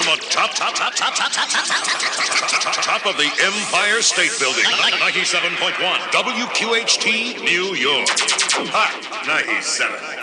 from the top, top, top, top, top, top, top, top, top, of the Empire State Building. 97.1 WQHT, New York. Hot 97.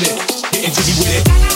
Getting jiggy with it.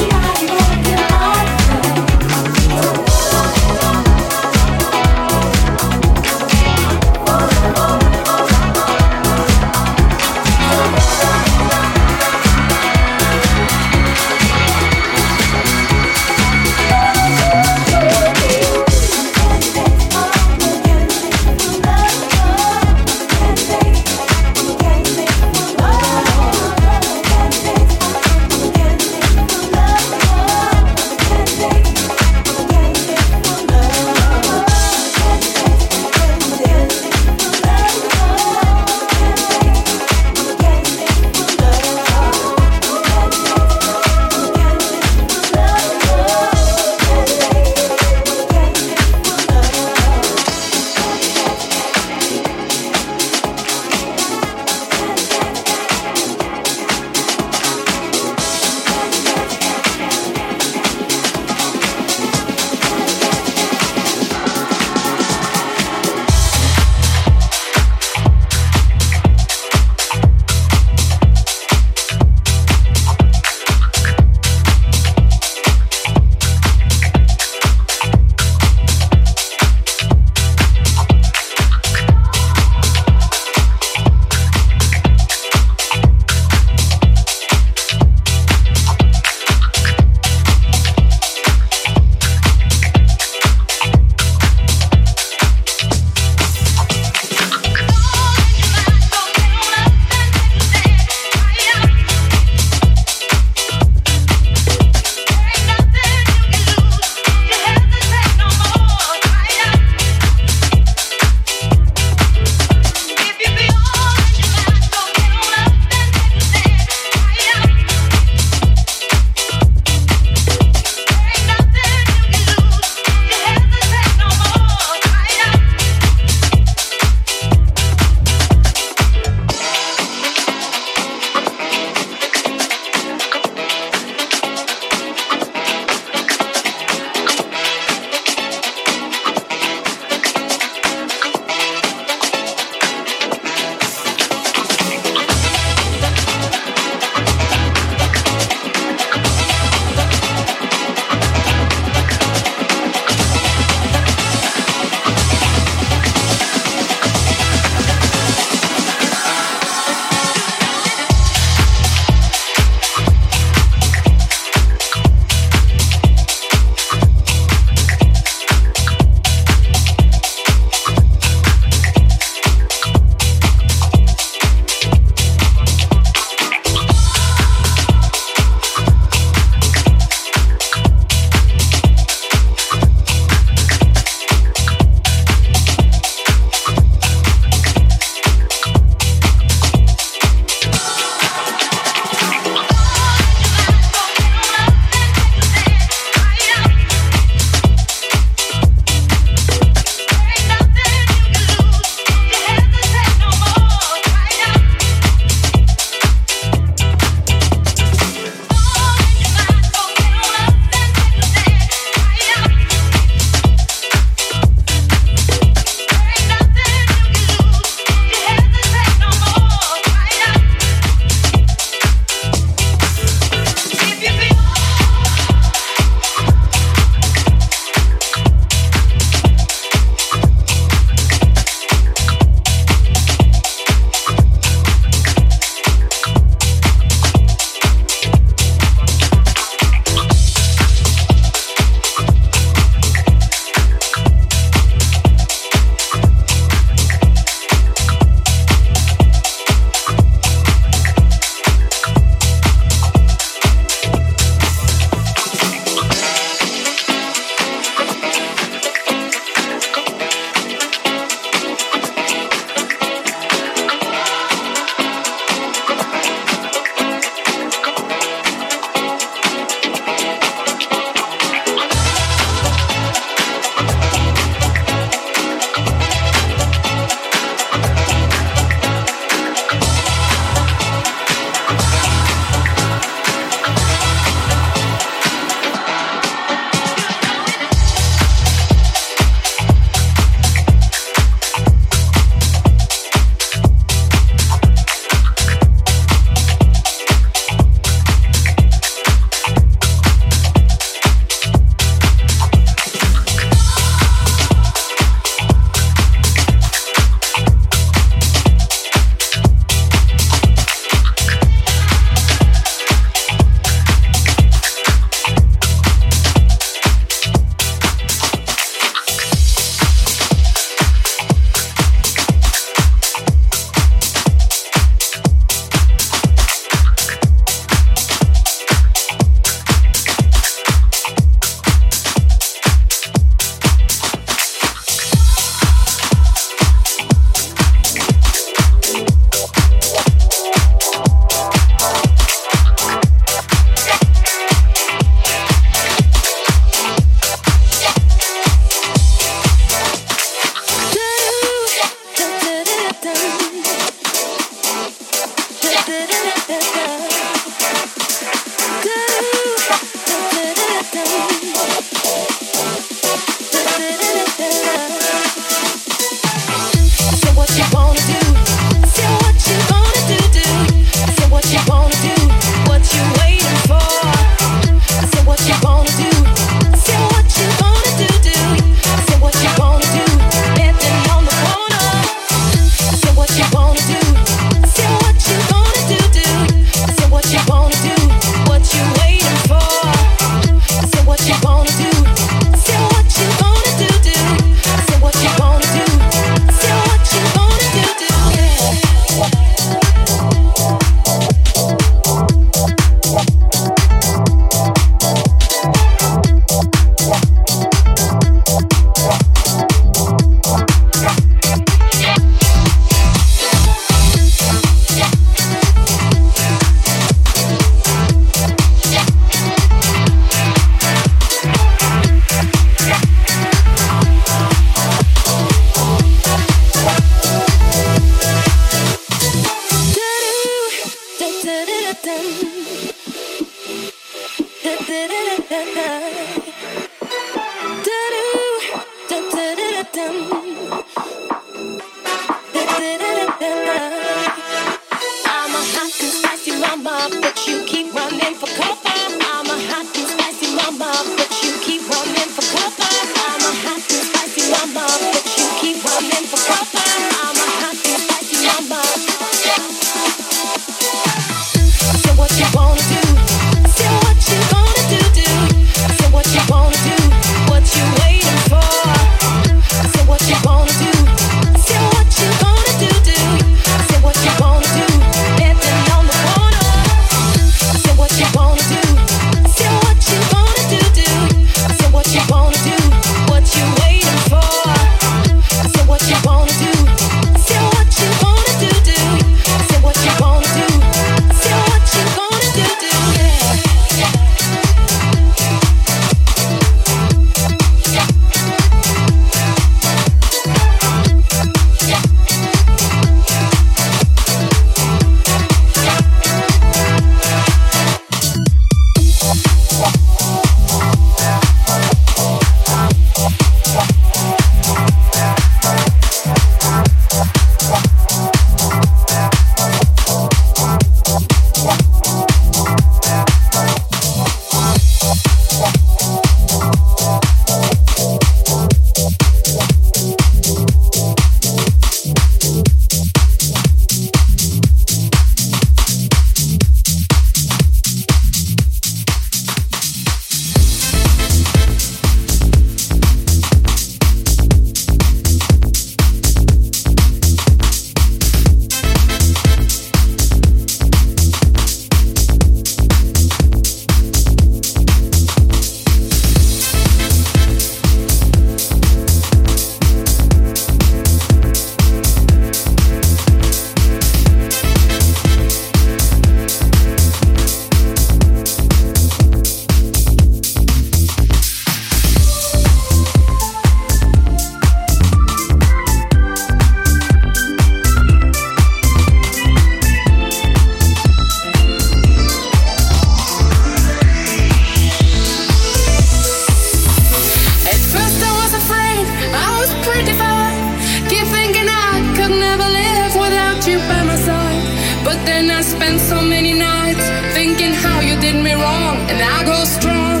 so many nights thinking how you did me wrong, and I strong,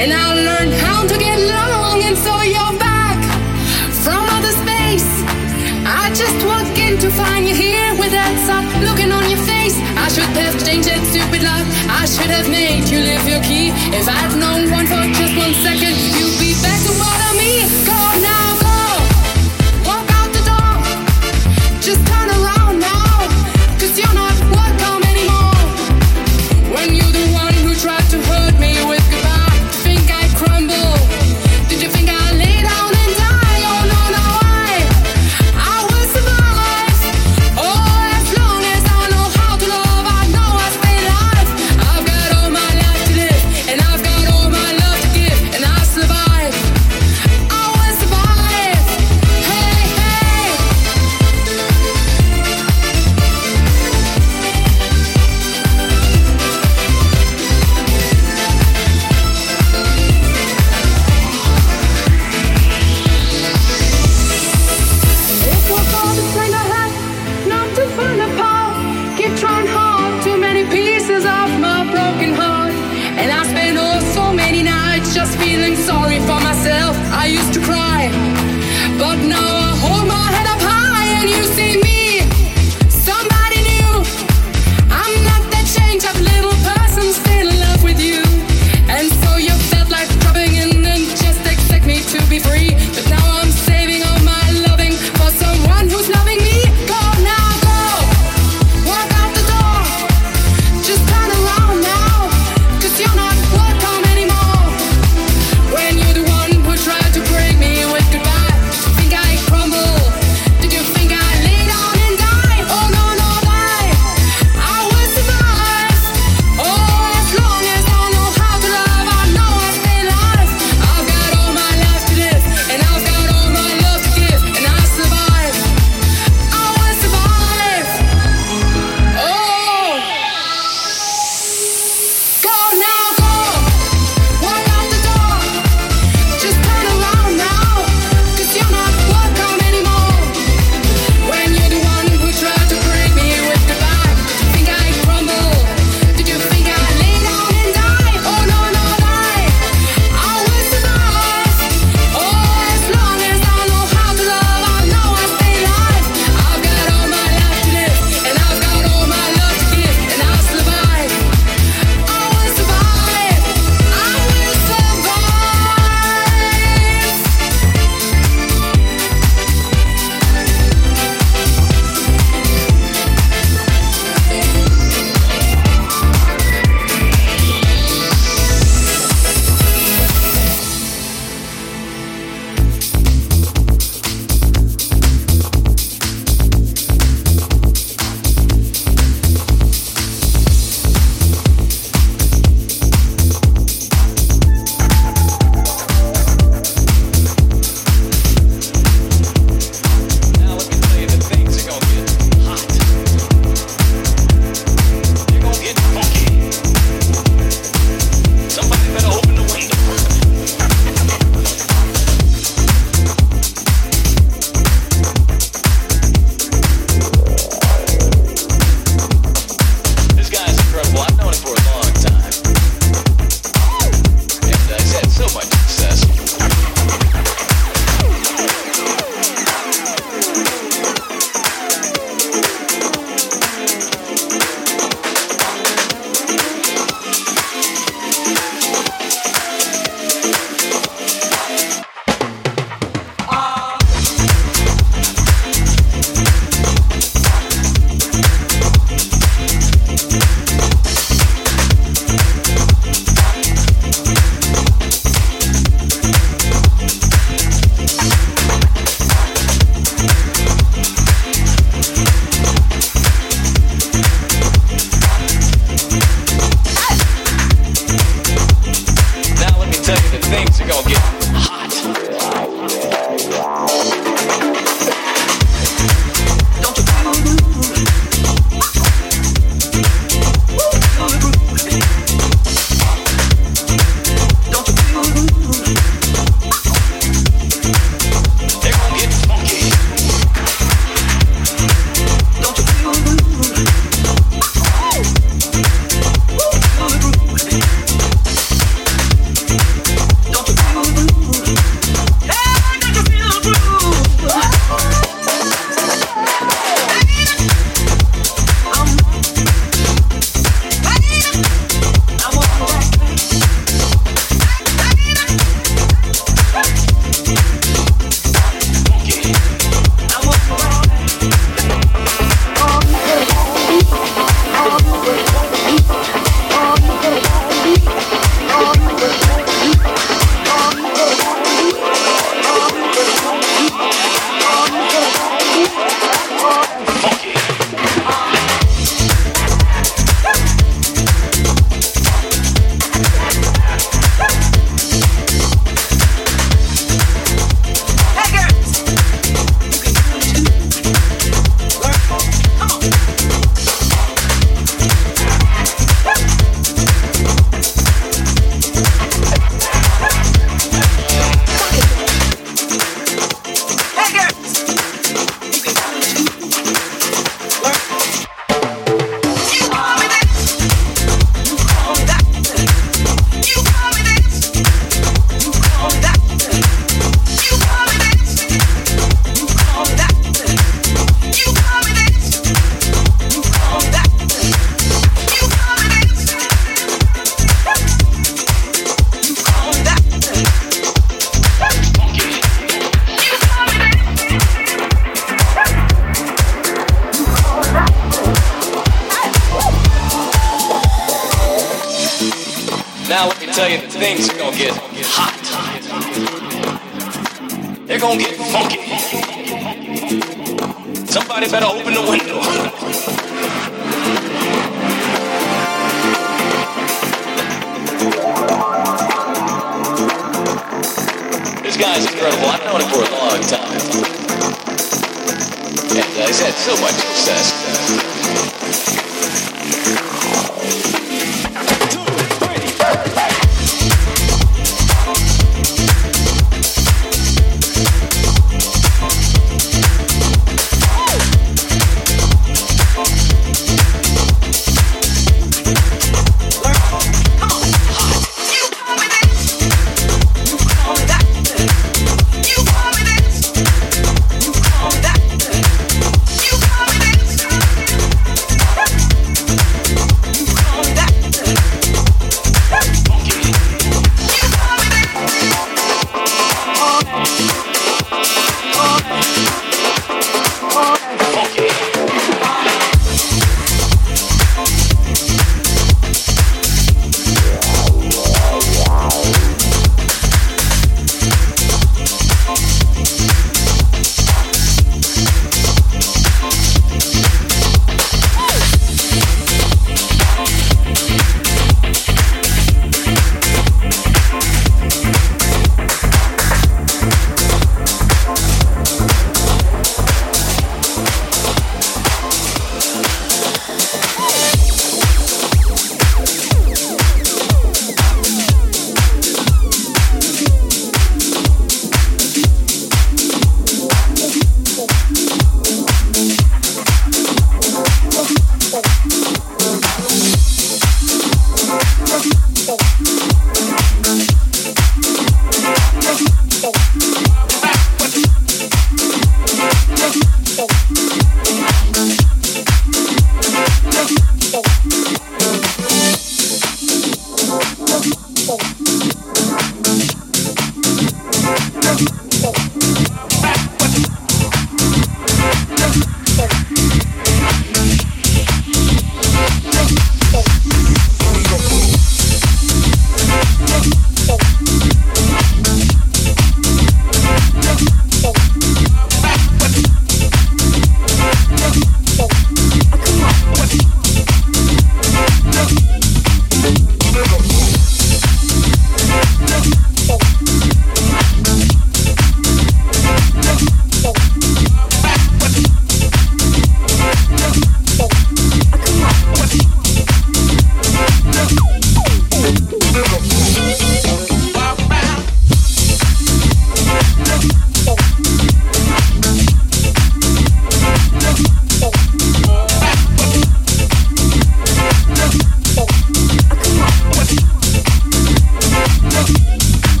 and I learn how to get along, and so you're back from space. I just in to find you here with that looking on your face. I should have changed that stupid lock. I should have made you leave your key. If I'd known one for just one second.